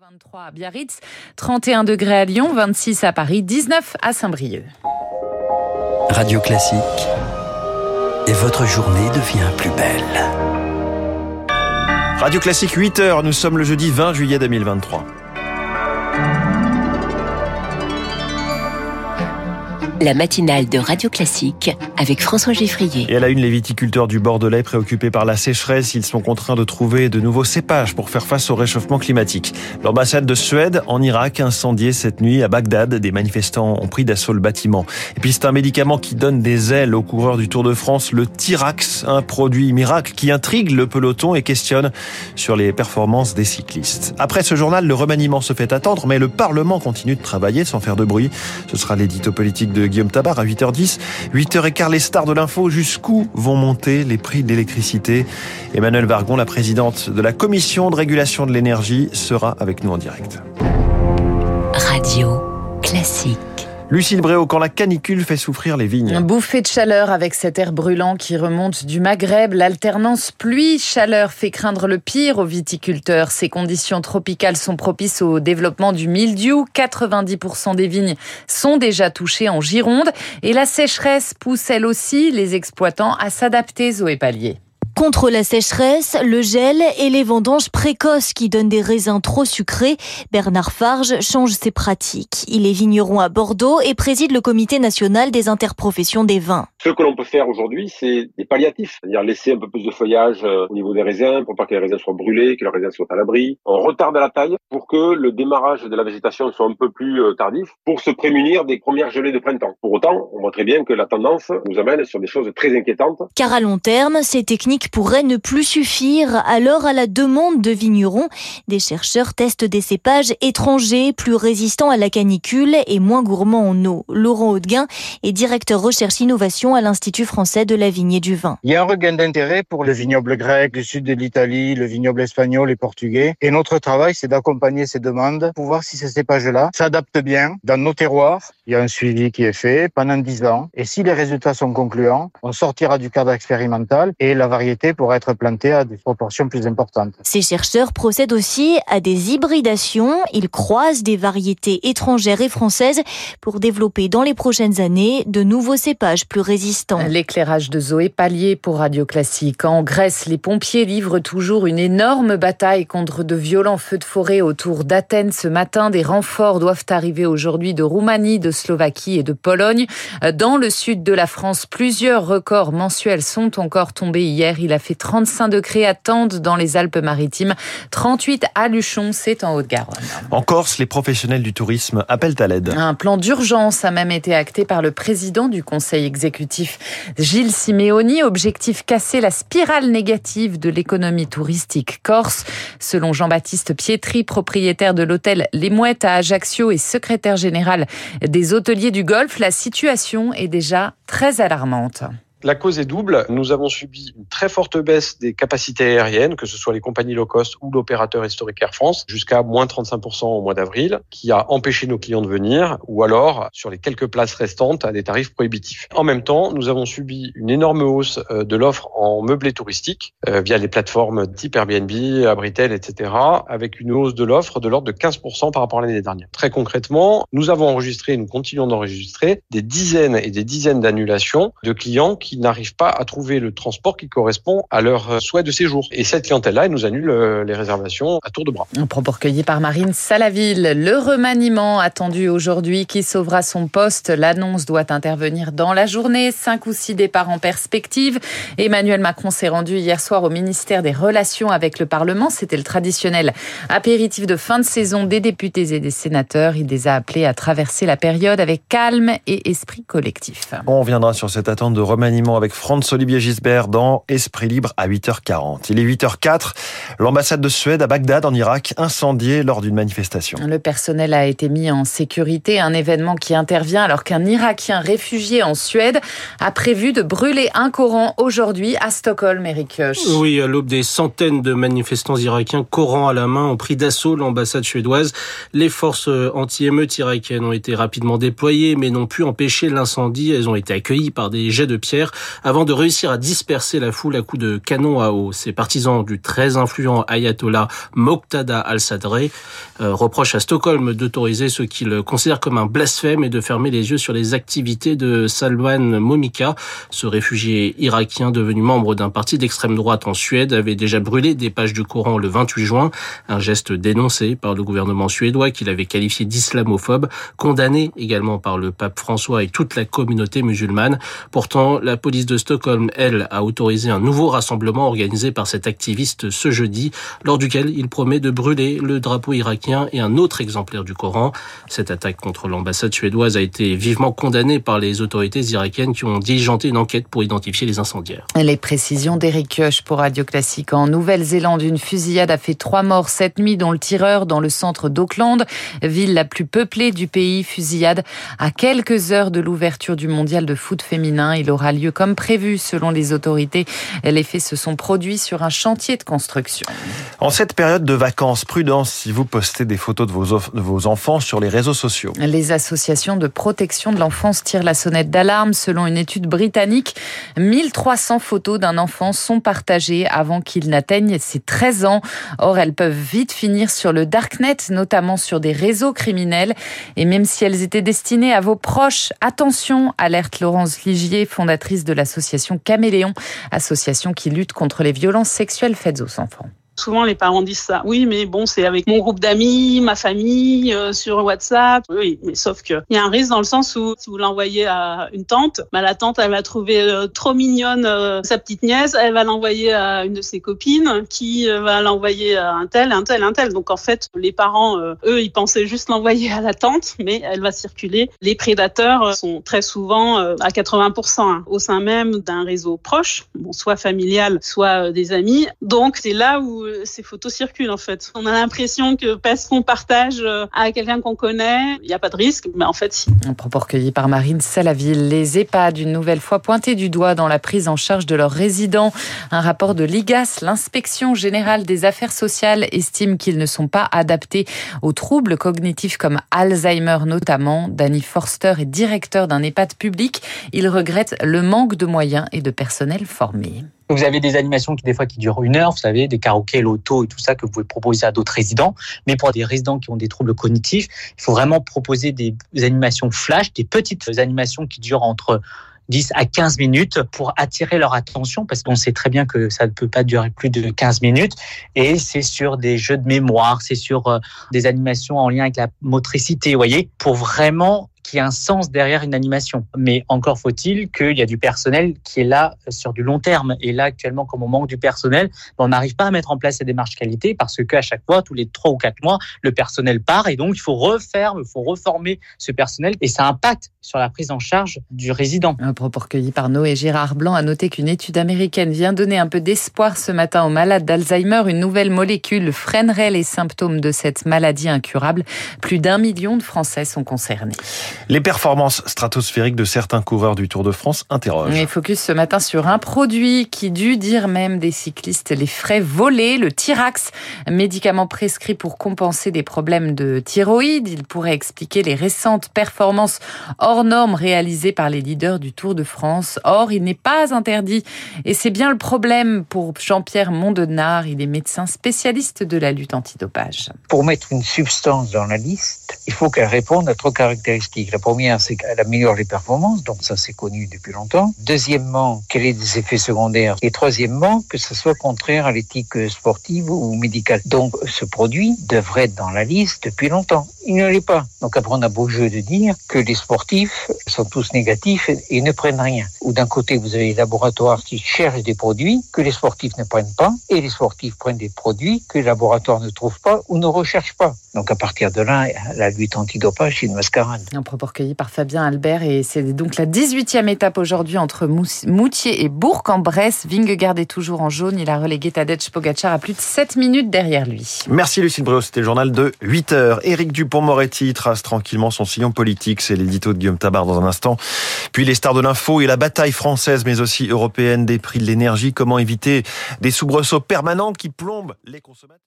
23 à Biarritz, 31 degrés à Lyon, 26 à Paris, 19 à Saint-Brieuc. Radio Classique. Et votre journée devient plus belle. Radio Classique 8h, nous sommes le jeudi 20 juillet 2023. La matinale de Radio Classique avec François Geffrier. Et à la une, les viticulteurs du Bordelais préoccupés par la sécheresse, ils sont contraints de trouver de nouveaux cépages pour faire face au réchauffement climatique. L'ambassade de Suède en Irak incendiée cette nuit à Bagdad. Des manifestants ont pris d'assaut le bâtiment. Et puis c'est un médicament qui donne des ailes aux coureurs du Tour de France, le Tirax, un produit miracle qui intrigue le peloton et questionne sur les performances des cyclistes. Après ce journal, le remaniement se fait attendre, mais le Parlement continue de travailler sans faire de bruit. Ce sera l'édito politique de Guillaume Tabar à 8h10. 8h15, les stars de l'info, jusqu'où vont monter les prix de l'électricité? Emmanuel Vargon, la présidente de la commission de régulation de l'énergie, sera avec nous en direct. Radio classique. Lucille Bréau, quand la canicule fait souffrir les vignes. Un bouffée de chaleur avec cet air brûlant qui remonte du Maghreb. L'alternance pluie-chaleur fait craindre le pire aux viticulteurs. Ces conditions tropicales sont propices au développement du mildiou. 90% des vignes sont déjà touchées en Gironde. Et la sécheresse pousse elle aussi les exploitants à s'adapter aux épaliers. Contre la sécheresse, le gel et les vendanges précoces qui donnent des raisins trop sucrés, Bernard Farge change ses pratiques. Il est vigneron à Bordeaux et préside le comité national des interprofessions des vins. Ce que l'on peut faire aujourd'hui, c'est des palliatifs, c'est-à-dire laisser un peu plus de feuillage euh, au niveau des raisins pour pas que les raisins soient brûlés, que les raisins soient à l'abri. On retarde la taille pour que le démarrage de la végétation soit un peu plus euh, tardif pour se prémunir des premières gelées de printemps. Pour autant, on voit très bien que la tendance nous amène sur des choses très inquiétantes. Car à long terme, ces techniques pourrait ne plus suffire. Alors, à la demande de vignerons, des chercheurs testent des cépages étrangers plus résistants à la canicule et moins gourmands en eau. Laurent Haudeguin est directeur recherche innovation à l'Institut français de la vigne et du vin. Il y a un regain d'intérêt pour le vignoble grec, le sud de l'Italie, le vignoble espagnol et portugais. Et notre travail, c'est d'accompagner ces demandes pour voir si ces cépages-là s'adaptent bien dans nos terroirs. Il y a un suivi qui est fait pendant 10 ans. Et si les résultats sont concluants, on sortira du cadre expérimental et la variété pour être planté à des proportions plus importantes. Ces chercheurs procèdent aussi à des hybridations. Ils croisent des variétés étrangères et françaises pour développer dans les prochaines années de nouveaux cépages plus résistants. L'éclairage de Zoé Pallier pour Radio Classique. En Grèce, les pompiers livrent toujours une énorme bataille contre de violents feux de forêt autour d'Athènes ce matin. Des renforts doivent arriver aujourd'hui de Roumanie, de Slovaquie et de Pologne. Dans le sud de la France, plusieurs records mensuels sont encore tombés hier. Il a fait 35 degrés à Tende dans les Alpes-Maritimes, 38 à Luchon, c'est en Haute-Garonne. En Corse, les professionnels du tourisme appellent à l'aide. Un plan d'urgence a même été acté par le président du conseil exécutif, Gilles Simeoni. Objectif casser la spirale négative de l'économie touristique corse. Selon Jean-Baptiste Pietri, propriétaire de l'hôtel Les Mouettes à Ajaccio et secrétaire général des hôteliers du Golfe, la situation est déjà très alarmante. La cause est double. Nous avons subi une très forte baisse des capacités aériennes, que ce soit les compagnies low cost ou l'opérateur historique Air France, jusqu'à moins 35% au mois d'avril, qui a empêché nos clients de venir, ou alors, sur les quelques places restantes, à des tarifs prohibitifs. En même temps, nous avons subi une énorme hausse euh, de l'offre en meublé touristique, euh, via les plateformes type Airbnb, Abritel, etc., avec une hausse de l'offre de l'ordre de 15% par rapport à l'année dernière. Très concrètement, nous avons enregistré nous continuons d'enregistrer des dizaines et des dizaines d'annulations de clients qui qui n'arrivent pas à trouver le transport qui correspond à leur euh, souhait de séjour. Et cette clientèle-là, elle nous annule euh, les réservations à tour de bras. Un propos recueilli par Marine Salaville. Le remaniement attendu aujourd'hui qui sauvera son poste. L'annonce doit intervenir dans la journée. Cinq ou six départs en perspective. Emmanuel Macron s'est rendu hier soir au ministère des Relations avec le Parlement. C'était le traditionnel apéritif de fin de saison des députés et des sénateurs. Il les a appelés à traverser la période avec calme et esprit collectif. On reviendra sur cette attente de remaniement avec Franz-Olivier Gisbert dans Esprit Libre à 8h40. Il est 8h04. L'ambassade de Suède à Bagdad, en Irak, incendiée lors d'une manifestation. Le personnel a été mis en sécurité. Un événement qui intervient alors qu'un Irakien réfugié en Suède a prévu de brûler un Coran aujourd'hui à Stockholm, Eric Oui, à l'aube des centaines de manifestants irakiens, Coran à la main, ont pris d'assaut l'ambassade suédoise. Les forces anti-émeutes irakiennes ont été rapidement déployées, mais n'ont pu empêcher l'incendie. Elles ont été accueillies par des jets de pierre avant de réussir à disperser la foule à coups de canon à eau. Ces partisans du très influent ayatollah Moqtada al-Sadr euh, reprochent à Stockholm d'autoriser ce qu'ils considèrent comme un blasphème et de fermer les yeux sur les activités de Salman Momika. Ce réfugié irakien devenu membre d'un parti d'extrême droite en Suède avait déjà brûlé des pages du Coran le 28 juin, un geste dénoncé par le gouvernement suédois qu'il avait qualifié d'islamophobe, condamné également par le pape François et toute la communauté musulmane. Pourtant, la police de Stockholm, elle, a autorisé un nouveau rassemblement organisé par cet activiste ce jeudi, lors duquel il promet de brûler le drapeau irakien et un autre exemplaire du Coran. Cette attaque contre l'ambassade suédoise a été vivement condamnée par les autorités irakiennes qui ont diligenté une enquête pour identifier les incendiaires. Les précisions d'Eric Kioch pour Radio Classique. En Nouvelle-Zélande, une fusillade a fait trois morts cette nuit, dont le tireur dans le centre d'Auckland, ville la plus peuplée du pays. Fusillade à quelques heures de l'ouverture du mondial de foot féminin. Il aura lieu comme prévu selon les autorités. Les faits se sont produits sur un chantier de construction. En cette période de vacances, prudence si vous postez des photos de vos, de vos enfants sur les réseaux sociaux. Les associations de protection de l'enfance tirent la sonnette d'alarme. Selon une étude britannique, 1300 photos d'un enfant sont partagées avant qu'il n'atteigne ses 13 ans. Or, elles peuvent vite finir sur le darknet, notamment sur des réseaux criminels. Et même si elles étaient destinées à vos proches, attention, alerte Laurence Ligier, fondatrice de l'association Caméléon, association qui lutte contre les violences sexuelles faites aux enfants. Souvent, les parents disent ça. Oui, mais bon, c'est avec mon groupe d'amis, ma famille, euh, sur WhatsApp. Oui, mais sauf que il y a un risque dans le sens où si vous l'envoyez à une tante, bah, la tante, elle va trouver euh, trop mignonne euh, sa petite nièce, elle va l'envoyer à une de ses copines, qui va l'envoyer à un tel, un tel, un tel. Donc en fait, les parents, eux, ils pensaient juste l'envoyer à la tante, mais elle va circuler. Les prédateurs sont très souvent à 80% hein, au sein même d'un réseau proche, bon, soit familial, soit des amis. Donc c'est là où ces photos circulent en fait. On a l'impression que parce qu'on partage euh, à quelqu'un qu'on connaît, il n'y a pas de risque, mais en fait si. Un propos recueilli par Marine Salaville. Les EHPAD, une nouvelle fois pointés du doigt dans la prise en charge de leurs résidents. Un rapport de l'IGAS, l'inspection générale des affaires sociales, estime qu'ils ne sont pas adaptés aux troubles cognitifs comme Alzheimer notamment. Danny Forster est directeur d'un EHPAD public. Il regrette le manque de moyens et de personnel formé. Vous avez des animations qui des fois qui durent une heure, vous savez, des karaokés, l'auto et tout ça que vous pouvez proposer à d'autres résidents. Mais pour des résidents qui ont des troubles cognitifs, il faut vraiment proposer des animations flash, des petites animations qui durent entre 10 à 15 minutes pour attirer leur attention parce qu'on sait très bien que ça ne peut pas durer plus de 15 minutes et c'est sur des jeux de mémoire, c'est sur euh, des animations en lien avec la motricité, vous voyez, pour vraiment qu'il y ait un sens derrière une animation. Mais encore faut-il qu'il y a du personnel qui est là sur du long terme. Et là, actuellement, comme on manque du personnel, ben, on n'arrive pas à mettre en place ces démarches qualité parce qu'à chaque fois, tous les trois ou quatre mois, le personnel part et donc il faut refaire, il faut reformer ce personnel et ça impacte sur la prise en charge du résident. Un propos recueilli par Noé Gérard Blanc a noté qu'une étude américaine vient donner un peu d'espoir ce matin aux malades d'Alzheimer. Une nouvelle molécule freinerait les symptômes de cette maladie incurable. Plus d'un million de Français sont concernés. Les performances stratosphériques de certains coureurs du Tour de France interrogent. Et focus ce matin sur un produit qui dut dire même des cyclistes les frais volés, le Tirax, médicament prescrit pour compenser des problèmes de thyroïde. Il pourrait expliquer les récentes performances hors normes réalisées par les leaders du Tour de France. Or, il n'est pas interdit. Et c'est bien le problème pour Jean-Pierre Mondenard. Il est médecin spécialiste de la lutte antidopage. Pour mettre une substance dans la liste, il faut qu'elle réponde à trois caractéristiques la première, c'est qu'elle améliore les performances, donc ça c'est connu depuis longtemps. Deuxièmement, qu'elle ait des effets secondaires? Et troisièmement, que ce soit contraire à l'éthique sportive ou médicale. Donc ce produit devrait être dans la liste depuis longtemps. Il ne l'est pas. Donc après on a beau jeu de dire que les sportifs sont tous négatifs et, ne prennent rien. Ou d'un côté vous avez les laboratoires qui cherchent des produits que les sportifs ne prennent pas et les sportifs prennent des produits que les laboratoires ne trouvent pas ou ne recherchent pas. Donc à partir de là, la lutte antidopage, c'est une mascarade propos par Fabien Albert. Et c'est donc la 18e étape aujourd'hui entre Moutier et Bourg-en-Bresse. Vingegaard est toujours en jaune. Il a relégué Tadej Pogacar à plus de 7 minutes derrière lui. Merci Lucille Bréau. C'était le journal de 8 heures. Éric Dupont-Moretti trace tranquillement son sillon politique. C'est l'édito de Guillaume Tabar dans un instant. Puis les stars de l'info et la bataille française, mais aussi européenne des prix de l'énergie. Comment éviter des soubresauts permanents qui plombent les consommateurs?